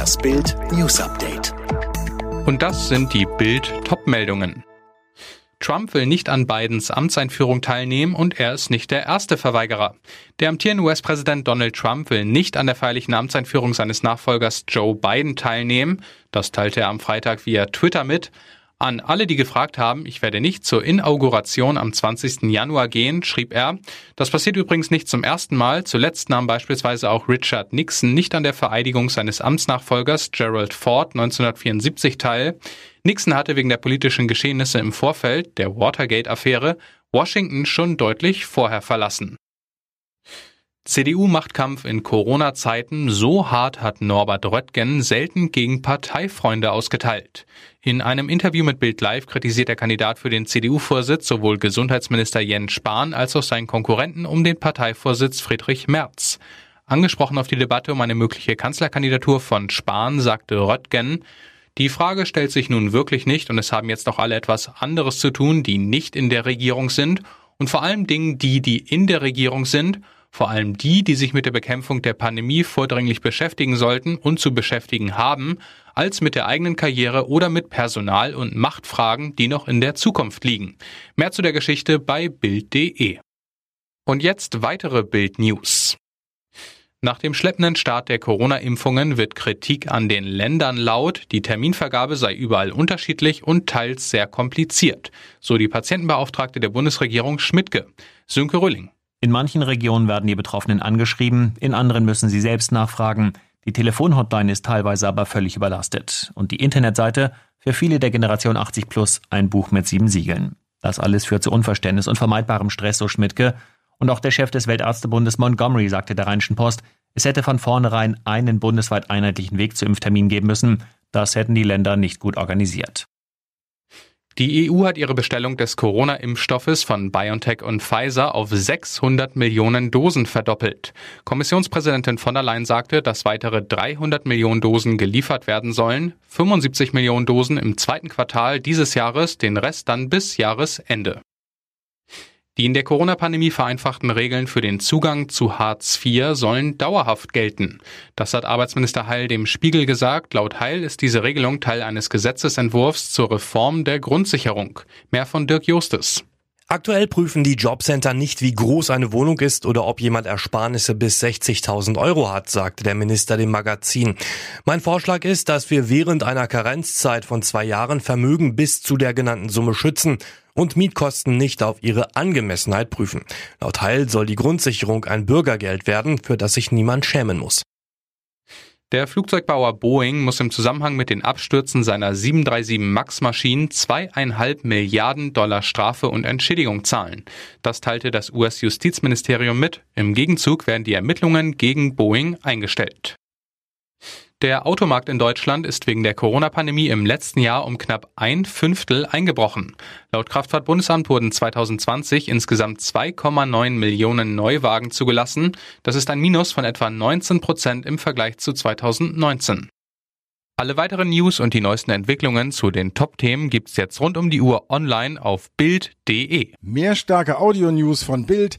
Das Bild News Update. Und das sind die Bild Topmeldungen. Trump will nicht an Bidens Amtseinführung teilnehmen und er ist nicht der erste Verweigerer. Der amtierende US-Präsident Donald Trump will nicht an der feierlichen Amtseinführung seines Nachfolgers Joe Biden teilnehmen. Das teilte er am Freitag via Twitter mit. An alle, die gefragt haben, ich werde nicht zur Inauguration am 20. Januar gehen, schrieb er. Das passiert übrigens nicht zum ersten Mal. Zuletzt nahm beispielsweise auch Richard Nixon nicht an der Vereidigung seines Amtsnachfolgers Gerald Ford 1974 teil. Nixon hatte wegen der politischen Geschehnisse im Vorfeld der Watergate-Affäre Washington schon deutlich vorher verlassen. CDU-Machtkampf in Corona-Zeiten, so hart hat Norbert Röttgen selten gegen Parteifreunde ausgeteilt. In einem Interview mit Bild Live kritisiert der Kandidat für den CDU-Vorsitz sowohl Gesundheitsminister Jens Spahn als auch seinen Konkurrenten um den Parteivorsitz Friedrich Merz. Angesprochen auf die Debatte um eine mögliche Kanzlerkandidatur von Spahn sagte Röttgen, die Frage stellt sich nun wirklich nicht und es haben jetzt noch alle etwas anderes zu tun, die nicht in der Regierung sind und vor allem Dingen die, die in der Regierung sind vor allem die, die sich mit der Bekämpfung der Pandemie vordringlich beschäftigen sollten und zu beschäftigen haben, als mit der eigenen Karriere oder mit Personal- und Machtfragen, die noch in der Zukunft liegen. Mehr zu der Geschichte bei Bild.de. Und jetzt weitere Bild News. Nach dem schleppenden Start der Corona-Impfungen wird Kritik an den Ländern laut, die Terminvergabe sei überall unterschiedlich und teils sehr kompliziert, so die Patientenbeauftragte der Bundesregierung Schmidtke. Sönke Rülling. In manchen Regionen werden die Betroffenen angeschrieben, in anderen müssen sie selbst nachfragen. Die Telefonhotline ist teilweise aber völlig überlastet. Und die Internetseite für viele der Generation 80 plus ein Buch mit sieben Siegeln. Das alles führt zu Unverständnis und vermeidbarem Stress, so Schmidtke. Und auch der Chef des Weltärztebundes Montgomery sagte der Rheinischen Post, es hätte von vornherein einen bundesweit einheitlichen Weg zu Impftermin geben müssen. Das hätten die Länder nicht gut organisiert. Die EU hat ihre Bestellung des Corona-Impfstoffes von BioNTech und Pfizer auf 600 Millionen Dosen verdoppelt. Kommissionspräsidentin von der Leyen sagte, dass weitere 300 Millionen Dosen geliefert werden sollen, 75 Millionen Dosen im zweiten Quartal dieses Jahres, den Rest dann bis Jahresende. Die in der Corona-Pandemie vereinfachten Regeln für den Zugang zu Hartz IV sollen dauerhaft gelten. Das hat Arbeitsminister Heil dem Spiegel gesagt. Laut Heil ist diese Regelung Teil eines Gesetzesentwurfs zur Reform der Grundsicherung. Mehr von Dirk Justus. Aktuell prüfen die Jobcenter nicht, wie groß eine Wohnung ist oder ob jemand Ersparnisse bis 60.000 Euro hat, sagte der Minister dem Magazin. Mein Vorschlag ist, dass wir während einer Karenzzeit von zwei Jahren Vermögen bis zu der genannten Summe schützen und Mietkosten nicht auf ihre Angemessenheit prüfen. Laut Heil soll die Grundsicherung ein Bürgergeld werden, für das sich niemand schämen muss. Der Flugzeugbauer Boeing muss im Zusammenhang mit den Abstürzen seiner 737 MAX-Maschinen zweieinhalb Milliarden Dollar Strafe und Entschädigung zahlen. Das teilte das US-Justizministerium mit. Im Gegenzug werden die Ermittlungen gegen Boeing eingestellt. Der Automarkt in Deutschland ist wegen der Corona-Pandemie im letzten Jahr um knapp ein Fünftel eingebrochen. Laut Kraftfahrtbundesamt wurden 2020 insgesamt 2,9 Millionen Neuwagen zugelassen. Das ist ein Minus von etwa 19 Prozent im Vergleich zu 2019. Alle weiteren News und die neuesten Entwicklungen zu den Top-Themen gibt's jetzt rund um die Uhr online auf Bild.de. Mehr starke Audio-News von Bild